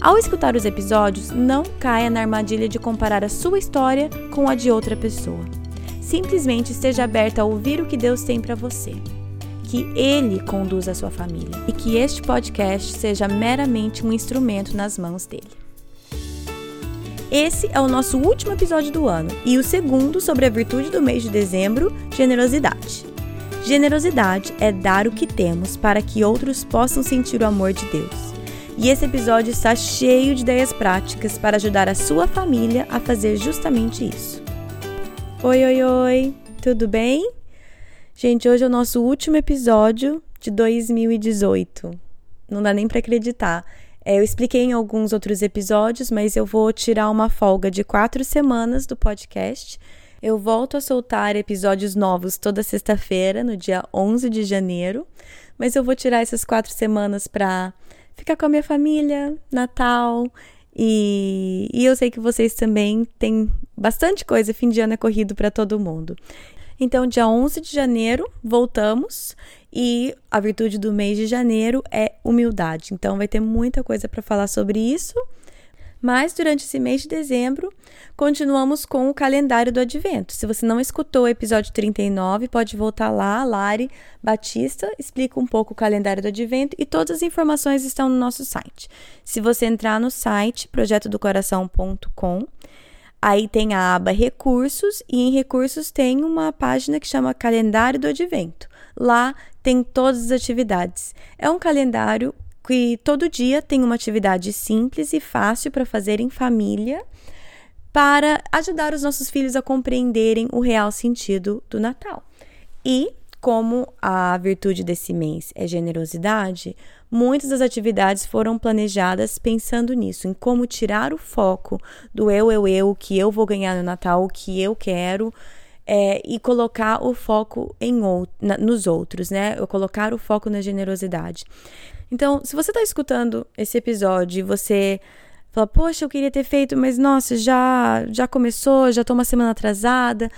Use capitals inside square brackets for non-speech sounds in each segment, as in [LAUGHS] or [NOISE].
Ao escutar os episódios, não caia na armadilha de comparar a sua história com a de outra pessoa. Simplesmente esteja aberta a ouvir o que Deus tem para você. Que Ele conduza a sua família e que este podcast seja meramente um instrumento nas mãos dele. Esse é o nosso último episódio do ano e o segundo sobre a virtude do mês de dezembro, generosidade. Generosidade é dar o que temos para que outros possam sentir o amor de Deus. E esse episódio está cheio de ideias práticas para ajudar a sua família a fazer justamente isso. Oi, oi, oi, tudo bem? Gente, hoje é o nosso último episódio de 2018. Não dá nem para acreditar. É, eu expliquei em alguns outros episódios, mas eu vou tirar uma folga de quatro semanas do podcast. Eu volto a soltar episódios novos toda sexta-feira, no dia 11 de janeiro, mas eu vou tirar essas quatro semanas para ficar com a minha família, Natal. E, e eu sei que vocês também têm bastante coisa, fim de ano é corrido para todo mundo. Então, dia 11 de janeiro, voltamos e a virtude do mês de janeiro é humildade. Então, vai ter muita coisa para falar sobre isso. Mas durante esse mês de dezembro, continuamos com o calendário do advento. Se você não escutou o episódio 39, pode voltar lá, Lari Batista explica um pouco o calendário do advento e todas as informações estão no nosso site. Se você entrar no site projetodocoração.com, aí tem a aba recursos e em recursos tem uma página que chama calendário do advento. Lá tem todas as atividades. É um calendário que todo dia tem uma atividade simples e fácil para fazer em família para ajudar os nossos filhos a compreenderem o real sentido do Natal. E como a virtude desse mês é generosidade, muitas das atividades foram planejadas pensando nisso, em como tirar o foco do eu, eu, eu, o que eu vou ganhar no Natal, o que eu quero, é, e colocar o foco em, na, nos outros, né? Eu colocar o foco na generosidade. Então, se você está escutando esse episódio e você fala, poxa, eu queria ter feito, mas nossa, já, já começou, já estou uma semana atrasada.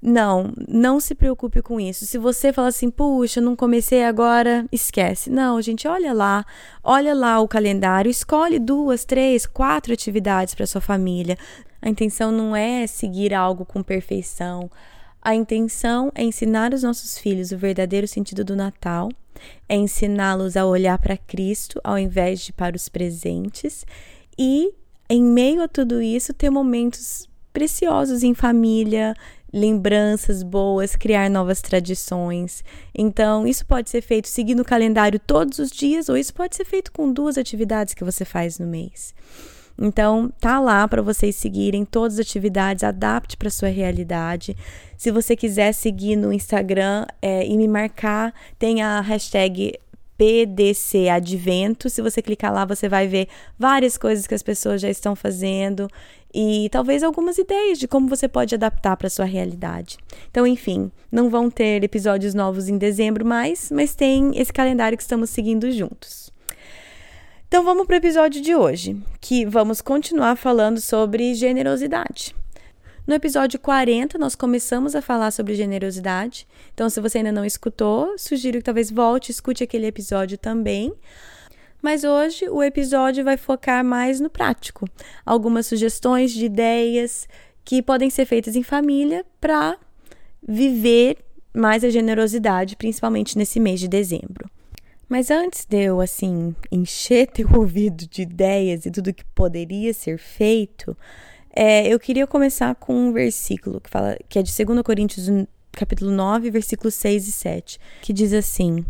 Não, não se preocupe com isso. Se você fala assim, puxa, não comecei agora, esquece. Não, gente, olha lá, olha lá o calendário, escolhe duas, três, quatro atividades para sua família. A intenção não é seguir algo com perfeição. A intenção é ensinar os nossos filhos o verdadeiro sentido do Natal é ensiná-los a olhar para Cristo ao invés de para os presentes e, em meio a tudo isso, ter momentos preciosos em família, lembranças boas, criar novas tradições. Então, isso pode ser feito seguindo o calendário todos os dias, ou isso pode ser feito com duas atividades que você faz no mês. Então, tá lá para vocês seguirem todas as atividades, adapte para sua realidade. Se você quiser seguir no Instagram é, e me marcar, tem a hashtag PDC Advento. Se você clicar lá, você vai ver várias coisas que as pessoas já estão fazendo e talvez algumas ideias de como você pode adaptar para sua realidade. Então, enfim, não vão ter episódios novos em dezembro mais, mas tem esse calendário que estamos seguindo juntos. Então vamos para o episódio de hoje, que vamos continuar falando sobre generosidade. No episódio 40, nós começamos a falar sobre generosidade. Então, se você ainda não escutou, sugiro que talvez volte escute aquele episódio também. Mas hoje o episódio vai focar mais no prático. Algumas sugestões de ideias que podem ser feitas em família para viver mais a generosidade, principalmente nesse mês de dezembro. Mas antes de eu, assim, encher [LAUGHS] teu ouvido de ideias e tudo que poderia ser feito, é, eu queria começar com um versículo que fala que é de 2 Coríntios capítulo 9, versículos 6 e 7, que diz assim: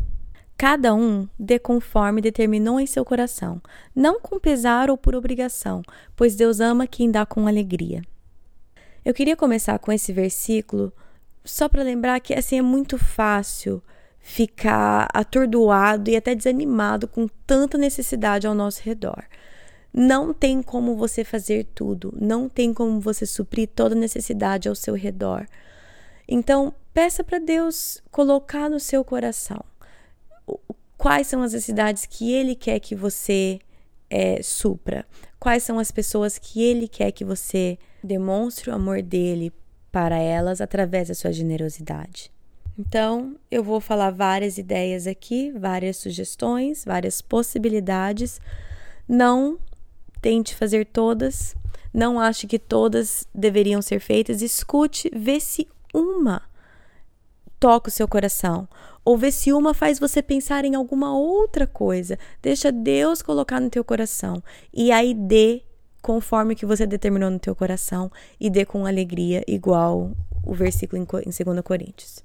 Cada um dê conforme determinou em seu coração, não com pesar ou por obrigação, pois Deus ama quem dá com alegria. Eu queria começar com esse versículo só para lembrar que assim é muito fácil ficar atordoado e até desanimado com tanta necessidade ao nosso redor. Não tem como você fazer tudo, não tem como você suprir toda necessidade ao seu redor. Então, peça para Deus colocar no seu coração quais são as necessidades que Ele quer que você é, supra, quais são as pessoas que Ele quer que você demonstre o amor dele para elas através da sua generosidade. Então, eu vou falar várias ideias aqui, várias sugestões, várias possibilidades. Não tente fazer todas, não ache que todas deveriam ser feitas. Escute, vê se uma toca o seu coração, ou vê se uma faz você pensar em alguma outra coisa. Deixa Deus colocar no teu coração e aí dê conforme que você determinou no teu coração e dê com alegria, igual o versículo em 2 Coríntios.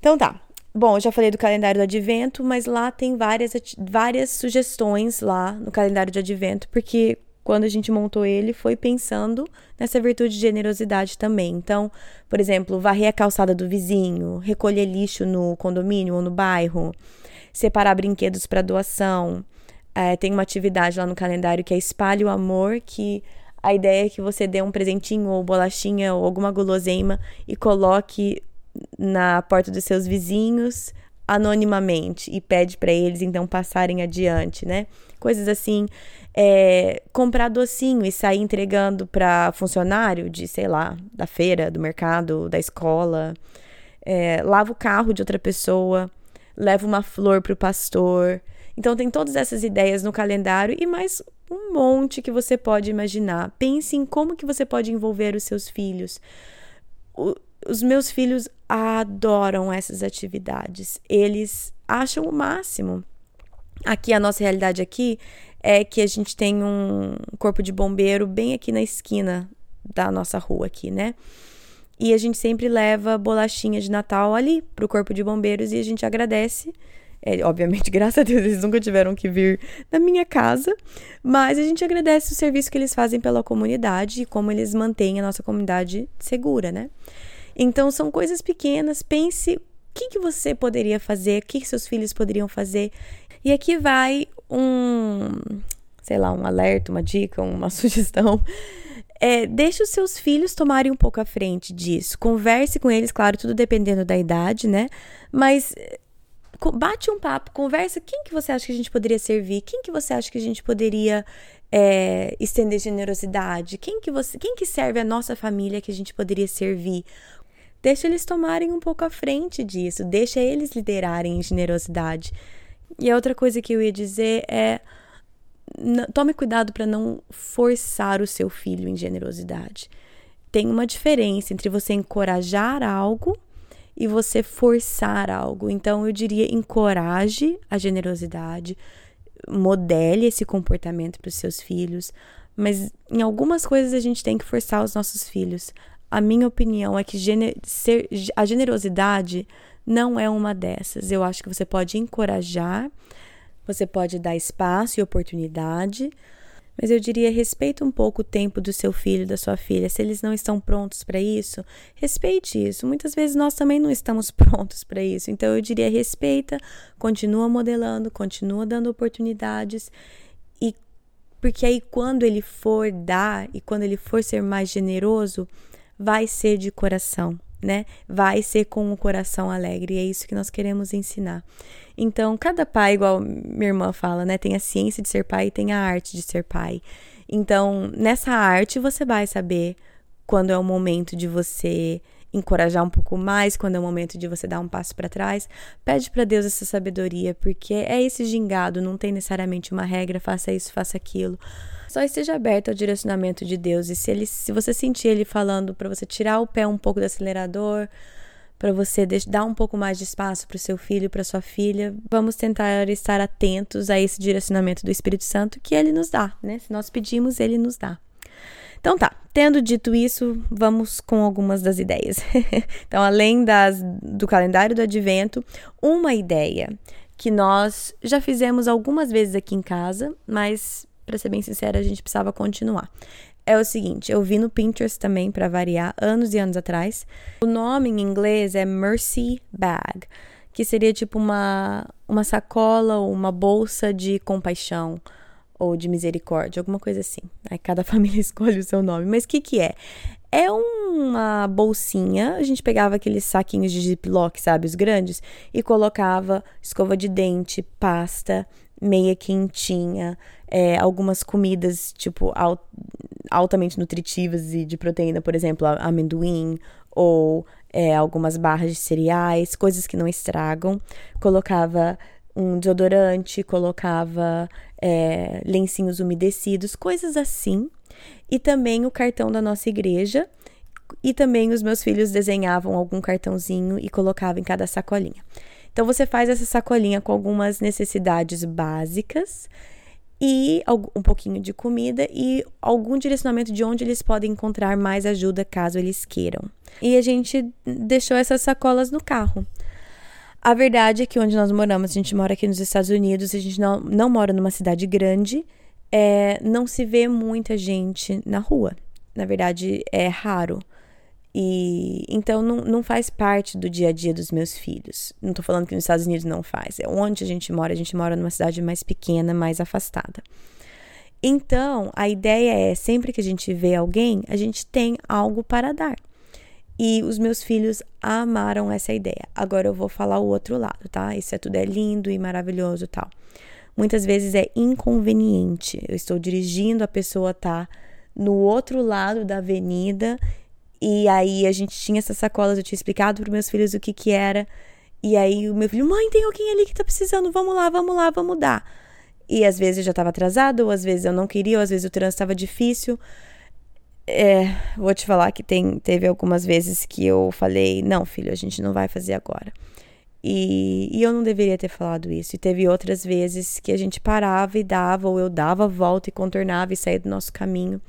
Então tá. Bom, eu já falei do calendário do advento, mas lá tem várias, várias sugestões lá no calendário de advento, porque quando a gente montou ele foi pensando nessa virtude de generosidade também. Então, por exemplo, varrer a calçada do vizinho, recolher lixo no condomínio ou no bairro, separar brinquedos para doação, é, tem uma atividade lá no calendário que é Espalhe o Amor, que a ideia é que você dê um presentinho ou bolachinha ou alguma guloseima e coloque na porta dos seus vizinhos anonimamente e pede para eles então passarem adiante, né? Coisas assim, é, comprar docinho e sair entregando para funcionário de, sei lá, da feira, do mercado, da escola, é, lava o carro de outra pessoa, leva uma flor para o pastor, então tem todas essas ideias no calendário e mais um monte que você pode imaginar. Pense em como que você pode envolver os seus filhos. O, os meus filhos adoram essas atividades. Eles acham o máximo. Aqui a nossa realidade aqui é que a gente tem um corpo de bombeiro bem aqui na esquina da nossa rua aqui, né? E a gente sempre leva bolachinha de Natal ali pro corpo de bombeiros e a gente agradece é, obviamente, [LAUGHS] graças a Deus, eles nunca tiveram que vir na minha casa, mas a gente agradece o serviço que eles fazem pela comunidade e como eles mantêm a nossa comunidade segura, né? Então, são coisas pequenas. Pense o que, que você poderia fazer, o que, que seus filhos poderiam fazer. E aqui vai um, sei lá, um alerta, uma dica, [LAUGHS] uma sugestão. É, deixe os seus filhos tomarem um pouco à frente disso. Converse com eles, claro, tudo dependendo da idade, né? Mas bate um papo, conversa. Quem que você acha que a gente poderia servir? Quem que você acha que a gente poderia é, estender generosidade? Quem que você, quem que serve a nossa família que a gente poderia servir? Deixa eles tomarem um pouco à frente disso, deixa eles liderarem em generosidade. E a outra coisa que eu ia dizer é tome cuidado para não forçar o seu filho em generosidade. Tem uma diferença entre você encorajar algo e você forçar algo. Então, eu diria: encoraje a generosidade, modele esse comportamento para os seus filhos, mas em algumas coisas a gente tem que forçar os nossos filhos. A minha opinião é que gener ser, a generosidade não é uma dessas. Eu acho que você pode encorajar, você pode dar espaço e oportunidade, mas eu diria respeita um pouco o tempo do seu filho, da sua filha. Se eles não estão prontos para isso, respeite isso. Muitas vezes nós também não estamos [LAUGHS] prontos para isso. Então eu diria respeita, continua modelando, continua dando oportunidades e porque aí quando ele for dar e quando ele for ser mais generoso, vai ser de coração né? Vai ser com o coração alegre. E é isso que nós queremos ensinar. Então, cada pai, igual minha irmã fala, né? Tem a ciência de ser pai e tem a arte de ser pai. Então, nessa arte, você vai saber quando é o momento de você encorajar um pouco mais, quando é o momento de você dar um passo para trás. Pede para Deus essa sabedoria, porque é esse gingado, não tem necessariamente uma regra, faça isso, faça aquilo. Só esteja aberto ao direcionamento de Deus. E se ele, se você sentir ele falando para você tirar o pé um pouco do acelerador, para você dar um pouco mais de espaço para o seu filho, para sua filha, vamos tentar estar atentos a esse direcionamento do Espírito Santo que ele nos dá, né? Se nós pedimos, ele nos dá. Então tá, tendo dito isso, vamos com algumas das ideias. [LAUGHS] então, além das, do calendário do advento, uma ideia que nós já fizemos algumas vezes aqui em casa, mas para ser bem sincera, a gente precisava continuar. É o seguinte, eu vi no Pinterest também para variar, anos e anos atrás. O nome em inglês é Mercy Bag, que seria tipo uma uma sacola ou uma bolsa de compaixão ou de misericórdia, alguma coisa assim. Aí cada [LAUGHS] família escolhe o seu nome. Mas o que, que é? É uma bolsinha, a gente pegava aqueles saquinhos de ziplock, sabe, os grandes, e colocava escova de dente, pasta, meia quentinha, é, algumas comidas, tipo, alt, altamente nutritivas e de proteína, por exemplo, amendoim, ou é, algumas barras de cereais, coisas que não estragam. Colocava um desodorante, colocava é, lencinhos umedecidos, coisas assim e também o cartão da nossa igreja. E também os meus filhos desenhavam algum cartãozinho e colocavam em cada sacolinha. Então você faz essa sacolinha com algumas necessidades básicas e um pouquinho de comida e algum direcionamento de onde eles podem encontrar mais ajuda caso eles queiram. E a gente deixou essas sacolas no carro. A verdade é que onde nós moramos, a gente mora aqui nos Estados Unidos, a gente não, não mora numa cidade grande, é, não se vê muita gente na rua. Na verdade, é raro. E então não, não faz parte do dia a dia dos meus filhos. Não tô falando que nos Estados Unidos não faz. É onde a gente mora. A gente mora numa cidade mais pequena, mais afastada. Então, a ideia é, sempre que a gente vê alguém, a gente tem algo para dar. E os meus filhos amaram essa ideia. Agora eu vou falar o outro lado, tá? Isso é tudo é lindo e maravilhoso tal muitas vezes é inconveniente. Eu estou dirigindo, a pessoa tá no outro lado da avenida e aí a gente tinha essas sacolas, eu tinha explicado para meus filhos o que que era. E aí o meu filho, mãe, tem alguém ali que tá precisando, vamos lá, vamos lá, vamos dar. E às vezes eu já estava atrasado, ou às vezes eu não queria, ou às vezes o trânsito estava difícil. É, vou te falar que tem, teve algumas vezes que eu falei, não, filho, a gente não vai fazer agora. E, e, eu não deveria ter falado isso. E teve outras vezes que a gente parava e dava, ou eu dava a volta e contornava e saía do nosso caminho.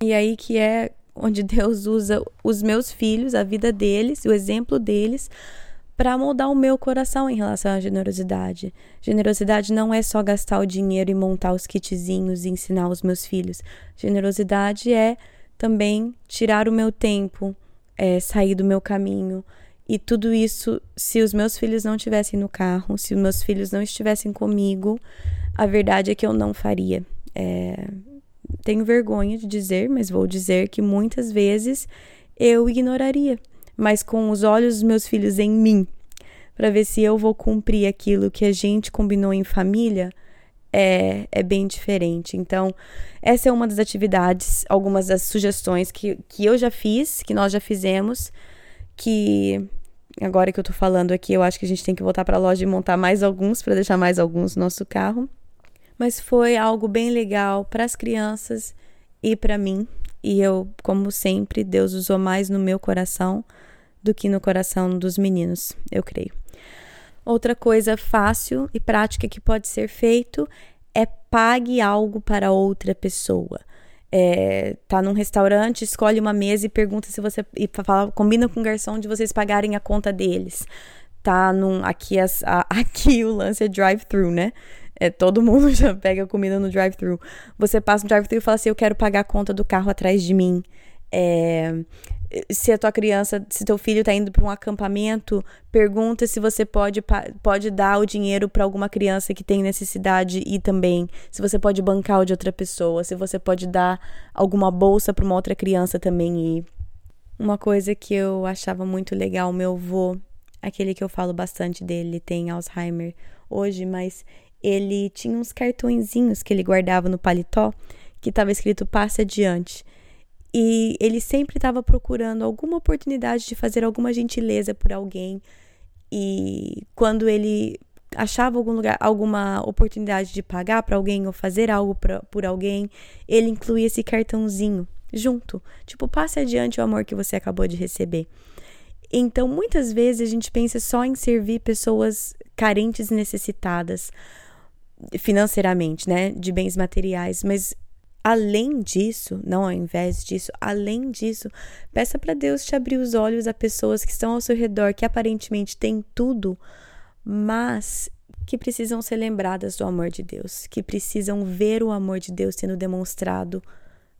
E aí que é onde [LAUGHS] Deus usa os meus filhos, a vida deles, o exemplo deles, para moldar o meu coração em relação à generosidade. Generosidade não é só gastar o dinheiro e montar os kitzinhos e ensinar os meus filhos. Generosidade é também tirar o meu tempo, é, sair do meu caminho e tudo isso, se os meus filhos não estivessem no carro, se os meus filhos não estivessem comigo, a verdade é que eu não faria. É... Tenho vergonha de dizer, mas vou dizer que muitas vezes eu ignoraria, mas com os olhos dos meus filhos em mim, para ver se eu vou cumprir aquilo que a gente combinou em família, é, é bem diferente. Então, essa é uma das atividades, algumas das sugestões que, que eu já fiz, que nós já fizemos que agora que eu tô falando aqui, eu acho que a gente tem que voltar para a loja e montar mais alguns para deixar mais alguns no nosso carro. Mas foi algo bem legal para as crianças e para mim. E eu, como sempre, Deus usou mais no meu coração do que no coração dos meninos, eu creio. Outra coisa fácil e prática que pode ser feito é pague algo para outra pessoa é, tá num restaurante, escolhe uma mesa e pergunta se você. E fala, combina com o garçom de vocês pagarem a conta deles. Tá num. Aqui, as, a, [LAUGHS] aqui o lance é drive-thru, né? É, todo mundo [LAUGHS] já pega comida no drive-thru. Você passa no drive-thru e fala assim: Eu quero pagar a conta do carro atrás de mim. É, se a tua criança, se teu filho está indo para um acampamento, pergunta se você pode, pode dar o dinheiro para alguma criança que tem necessidade e também se você pode bancar o de outra pessoa, se você pode dar alguma bolsa para uma outra criança também ir. Uma coisa que eu achava muito legal, meu avô, aquele que eu falo bastante dele, tem Alzheimer hoje, mas ele tinha uns cartõezinhos que ele guardava no paletó que estava escrito passe adiante. E ele sempre estava procurando alguma oportunidade de fazer alguma gentileza por alguém. E quando ele achava algum lugar, alguma oportunidade de pagar para alguém ou fazer algo pra, por alguém, ele incluía esse cartãozinho junto. Tipo, passe adiante o amor que você acabou de receber. Então, muitas vezes a gente pensa só em servir pessoas carentes e necessitadas financeiramente, né, de bens materiais, mas Além disso, não ao invés disso, além disso, peça para Deus te abrir os olhos a pessoas que estão ao seu redor, que aparentemente têm tudo, mas que precisam ser lembradas do amor de Deus, que precisam ver o amor de Deus sendo demonstrado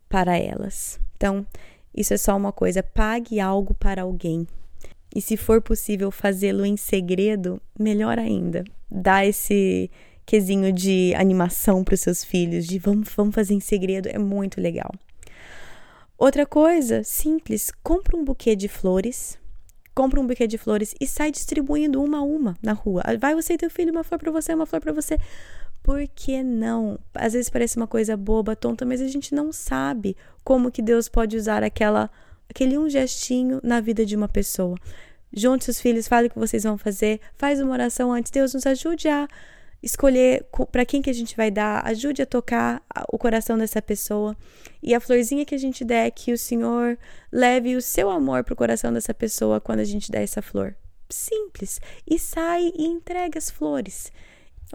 para elas. Então, isso é só uma coisa, pague algo para alguém. E se for possível fazê-lo em segredo, melhor ainda. Dá esse quesinho de animação para os seus filhos, de vamos, vamos fazer em segredo, é muito legal. Outra coisa simples, compra um buquê de flores, compra um buquê de flores e sai distribuindo uma a uma na rua. Vai você e teu filho, uma flor para você, uma flor para você. Por que não? Às vezes parece uma coisa boba, tonta, mas a gente não sabe como que Deus pode usar aquela aquele um gestinho na vida de uma pessoa. Junte seus filhos, fale o que vocês vão fazer, faz uma oração antes. Deus nos ajude a escolher para quem que a gente vai dar, ajude a tocar o coração dessa pessoa. E a florzinha que a gente der, que o Senhor leve o seu amor para o coração dessa pessoa quando a gente der essa flor. Simples. E sai e entrega as flores.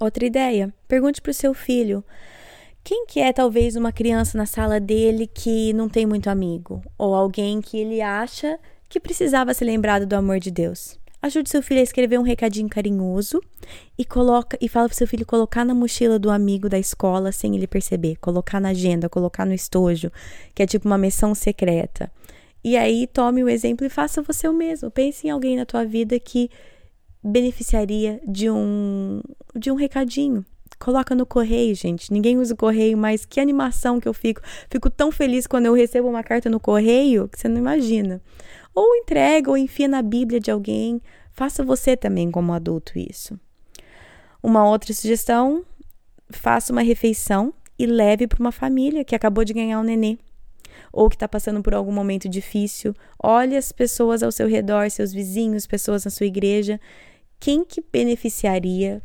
Outra ideia, pergunte para o seu filho. Quem que é talvez uma criança na sala dele que não tem muito amigo? Ou alguém que ele acha que precisava ser lembrado do amor de Deus? Ajude seu filho a escrever um recadinho carinhoso e coloca e fala para seu filho colocar na mochila do amigo da escola sem ele perceber, colocar na agenda, colocar no estojo, que é tipo uma missão secreta. E aí tome o exemplo e faça você o mesmo. Pense em alguém na tua vida que beneficiaria de um de um recadinho. Coloca no correio, gente. Ninguém usa o correio, mas que animação que eu fico. Fico tão feliz quando eu recebo uma carta no correio que você não imagina. Ou entrega ou enfia na Bíblia de alguém. Faça você também como adulto isso. Uma outra sugestão: faça uma refeição e leve para uma família que acabou de ganhar um nenê ou que está passando por algum momento difícil. Olhe as pessoas ao seu redor, seus vizinhos, pessoas na sua igreja. Quem que beneficiaria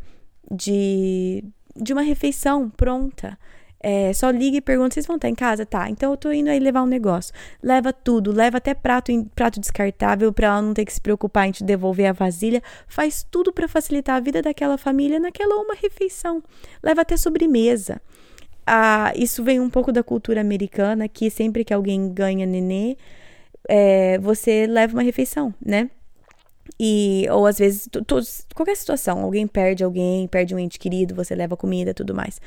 de, de uma refeição pronta? É, só liga e pergunta: vocês vão estar em casa? Tá, então eu tô indo aí levar um negócio. Leva tudo, leva até prato, prato descartável para ela não ter que se preocupar em te devolver a vasilha. Faz tudo para facilitar a vida daquela família naquela uma refeição. Leva até sobremesa. Ah, isso vem um pouco da cultura americana, que sempre que alguém ganha nenê, é, você leva uma refeição, né? E, ou às vezes, qualquer situação, alguém perde alguém, perde um ente querido, você leva comida tudo mais.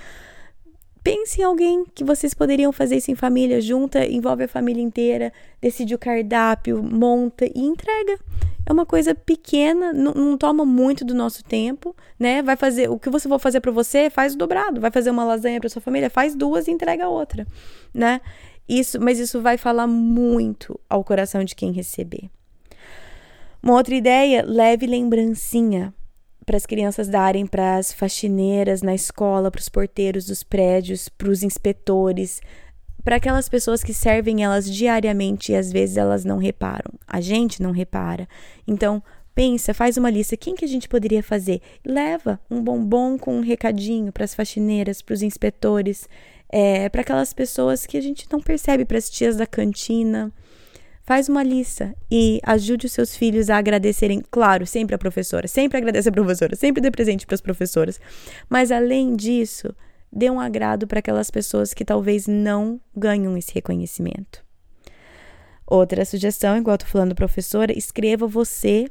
Pense em alguém que vocês poderiam fazer isso em família, junta, envolve a família inteira, decide o cardápio, monta e entrega. É uma coisa pequena, não, não toma muito do nosso tempo, né? Vai fazer o que você for fazer para você, faz dobrado. Vai fazer uma lasanha para sua família, faz duas e entrega outra, né? Isso, mas isso vai falar muito ao coração de quem receber. Uma outra ideia, leve lembrancinha para as crianças darem para as faxineiras na escola, para os porteiros dos prédios, para os inspetores, para aquelas pessoas que servem elas diariamente e às vezes elas não reparam. A gente não repara. Então, pensa, faz uma lista. Quem que a gente poderia fazer? Leva um bombom com um recadinho para as faxineiras, para os inspetores, é, para aquelas pessoas que a gente não percebe, para as tias da cantina. Faz uma lista e ajude os seus filhos a agradecerem, claro, sempre a professora, sempre agradece a professora, sempre dê presente para as professoras. Mas além disso, dê um agrado para aquelas pessoas que talvez não ganham esse reconhecimento. Outra sugestão, igual eu tô falando professora, escreva você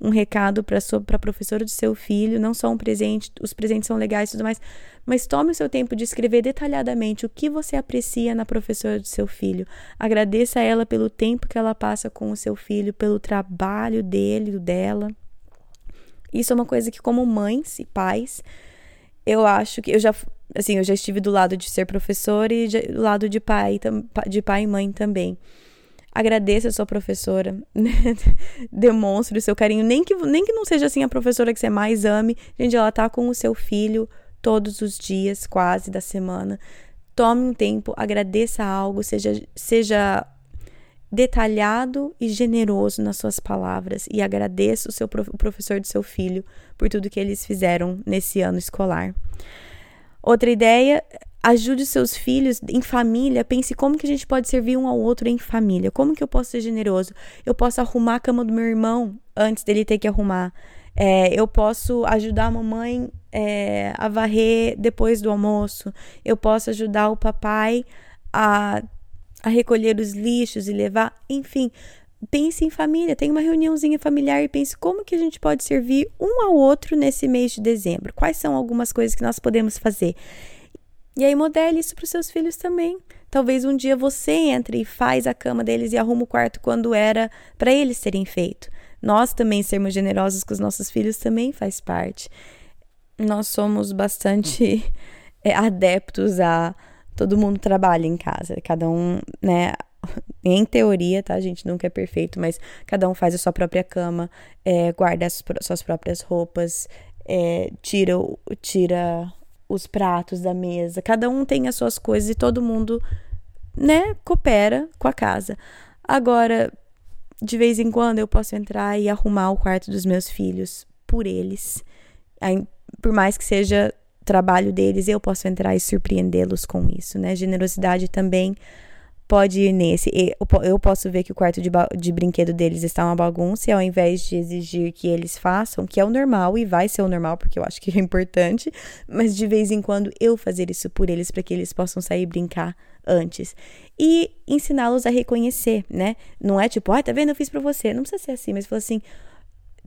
um recado para a professora do seu filho, não só um presente, os presentes são legais e tudo mais, mas tome o seu tempo de escrever detalhadamente o que você aprecia na professora do seu filho. Agradeça a ela pelo tempo que ela passa com o seu filho, pelo trabalho dele, dela. Isso é uma coisa que como mães e pais, eu acho que eu já assim, eu já estive do lado de ser professora e do lado de pai, de pai e mãe também. Agradeça a sua professora, [LAUGHS] demonstre o seu carinho, nem que, nem que não seja assim a professora que você mais ame. Gente, ela tá com o seu filho todos os dias, quase da semana. Tome um tempo, agradeça algo, seja, seja detalhado e generoso nas suas palavras e agradeça o seu o professor do seu filho por tudo que eles fizeram nesse ano escolar. Outra ideia ajude seus filhos em família, pense como que a gente pode servir um ao outro em família. Como que eu posso ser generoso? Eu posso arrumar a cama do meu irmão antes dele ter que arrumar. É, eu posso ajudar a mamãe é, a varrer depois do almoço. Eu posso ajudar o papai a, a recolher os lixos e levar. Enfim, pense em família. Tem uma reuniãozinha familiar e pense como que a gente pode servir um ao outro nesse mês de dezembro. Quais são algumas coisas que nós podemos fazer? E aí modele isso para os seus filhos também. Talvez um dia você entre e faz a cama deles e arruma o quarto quando era para eles terem feito. Nós também sermos generosos com os nossos filhos também faz parte. nós somos bastante [LAUGHS] é, adeptos a todo mundo trabalha em casa, cada um, né? [LAUGHS] Em teoria, tá, gente? Nunca é perfeito, mas cada um faz a sua própria cama, é, guarda as suas próprias roupas, é, tira, tira os pratos da mesa, cada um tem as suas coisas e todo mundo, né, coopera com a casa. Agora, de vez em quando eu posso entrar e arrumar o quarto dos meus filhos por eles. Por mais que seja trabalho deles, eu posso entrar e surpreendê-los com isso, né? Generosidade também pode ir nesse. Eu posso ver que o quarto de, de brinquedo deles está uma bagunça e ao invés de exigir que eles façam, que é o normal e vai ser o normal porque eu acho que é importante, [LAUGHS] mas de vez em quando eu fazer isso por eles para que eles possam sair brincar antes. E ensiná-los a reconhecer, né? Não é tipo, ai, ah, tá vendo? Eu fiz para você. Não precisa ser assim, mas falar assim,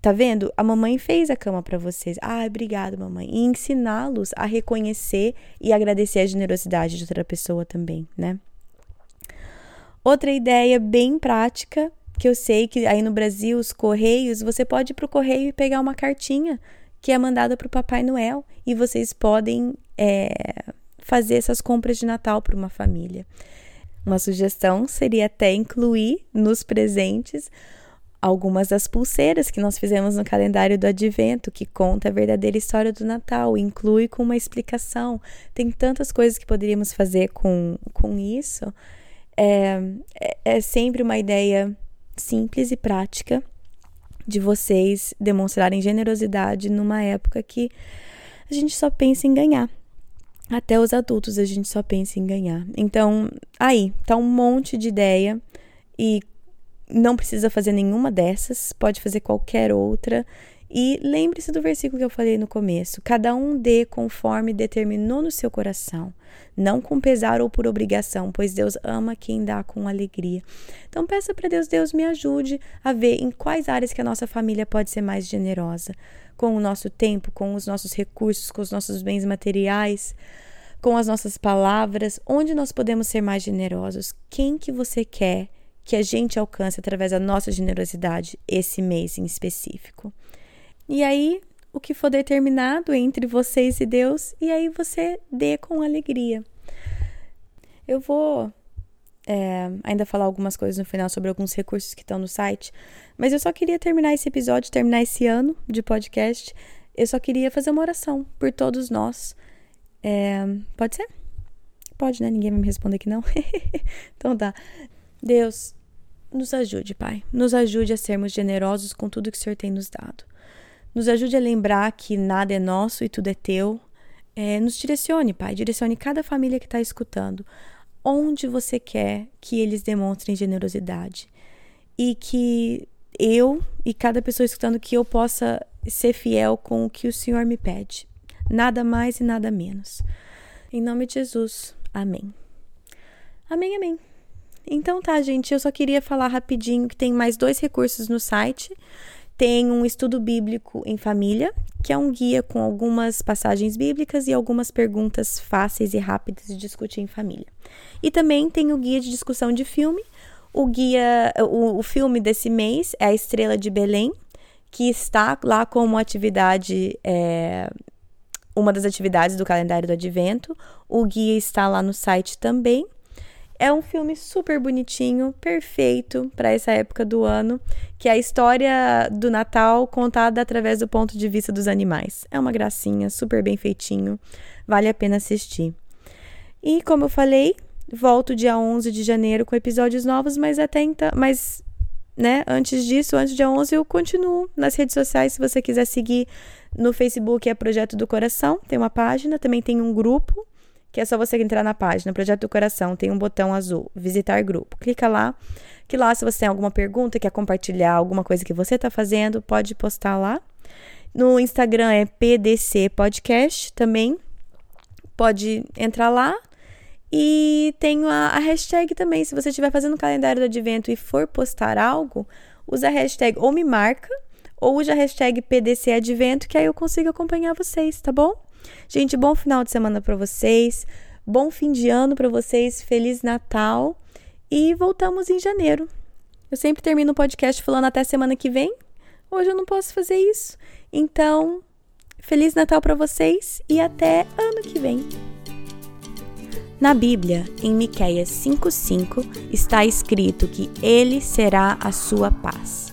tá vendo? A mamãe fez a cama para vocês. Ah, obrigada, mamãe. E ensiná-los a reconhecer e agradecer a generosidade de outra pessoa também, né? Outra ideia bem prática, que eu sei que aí no Brasil, os correios, você pode ir para o correio e pegar uma cartinha que é mandada para o Papai Noel e vocês podem é, fazer essas compras de Natal para uma família. Uma sugestão seria até incluir nos presentes algumas das pulseiras que nós fizemos no calendário do Advento, que conta a verdadeira história do Natal, inclui com uma explicação. Tem tantas coisas que poderíamos fazer com, com isso é, é, é sempre uma ideia simples e prática de vocês demonstrarem generosidade numa época que a gente só pensa em ganhar. Até os adultos a gente só pensa em ganhar. Então, aí, tá um monte de ideia e não precisa fazer nenhuma dessas, pode fazer qualquer outra. E lembre-se do versículo que eu falei no começo: cada um dê conforme determinou no seu coração, não com pesar ou por obrigação, pois Deus ama quem dá com alegria. Então peça para Deus, Deus me ajude a ver em quais áreas que a nossa família pode ser mais generosa, com o nosso tempo, com os nossos recursos, com os nossos bens materiais, com as nossas palavras, onde nós podemos ser mais generosos. Quem que você quer que a gente alcance através da nossa generosidade esse mês em específico? E aí, o que for determinado entre vocês e Deus, e aí você dê com alegria. Eu vou é, ainda falar algumas coisas no final sobre alguns recursos que estão no site, mas eu só queria terminar esse episódio, terminar esse ano de podcast. Eu só queria fazer uma oração por todos nós. É, pode ser? Pode, né? Ninguém vai me responder que não. [LAUGHS] então tá. Deus, nos ajude, Pai. Nos ajude a sermos generosos com tudo que o Senhor tem nos dado. Nos ajude a lembrar que nada é nosso e tudo é teu. É, nos direcione, Pai. Direcione cada família que está escutando. Onde você quer que eles demonstrem generosidade. E que eu e cada pessoa escutando que eu possa ser fiel com o que o Senhor me pede. Nada mais e nada menos. Em nome de Jesus. Amém. Amém, amém. Então tá, gente, eu só queria falar rapidinho que tem mais dois recursos no site tem um estudo bíblico em família, que é um guia com algumas passagens bíblicas e algumas perguntas fáceis e rápidas de discutir em família. E também tem o guia de discussão de filme. O guia, o, o filme desse mês é a Estrela de Belém, que está lá como atividade é, uma das atividades do calendário do Advento. O guia está lá no site também. É um filme super bonitinho, perfeito para essa época do ano, que é a história do Natal contada através do ponto de vista dos animais. É uma gracinha, super bem feitinho, vale a pena assistir. E como eu falei, volto dia 11 de janeiro com episódios novos, mas até então, mas né, antes disso, antes do dia 11 eu continuo nas redes sociais, se você quiser seguir no Facebook é Projeto do Coração, tem uma página, também tem um grupo que é só você entrar na página Projeto do Coração, tem um botão azul, visitar grupo. Clica lá, que lá se você tem alguma pergunta, quer compartilhar alguma coisa que você está fazendo, pode postar lá. No Instagram é PDC Podcast também. Pode entrar lá. E tem a, a hashtag também. Se você estiver fazendo o calendário do advento e for postar algo, usa a hashtag ou me marca, ou usa a hashtag PDC Advento, que aí eu consigo acompanhar vocês, tá bom? Gente, bom final de semana para vocês. Bom fim de ano para vocês. Feliz Natal. E voltamos em janeiro. Eu sempre termino o podcast falando até semana que vem. Hoje eu não posso fazer isso. Então, Feliz Natal para vocês e até ano que vem. Na Bíblia, em Miqueias 5:5, está escrito que ele será a sua paz.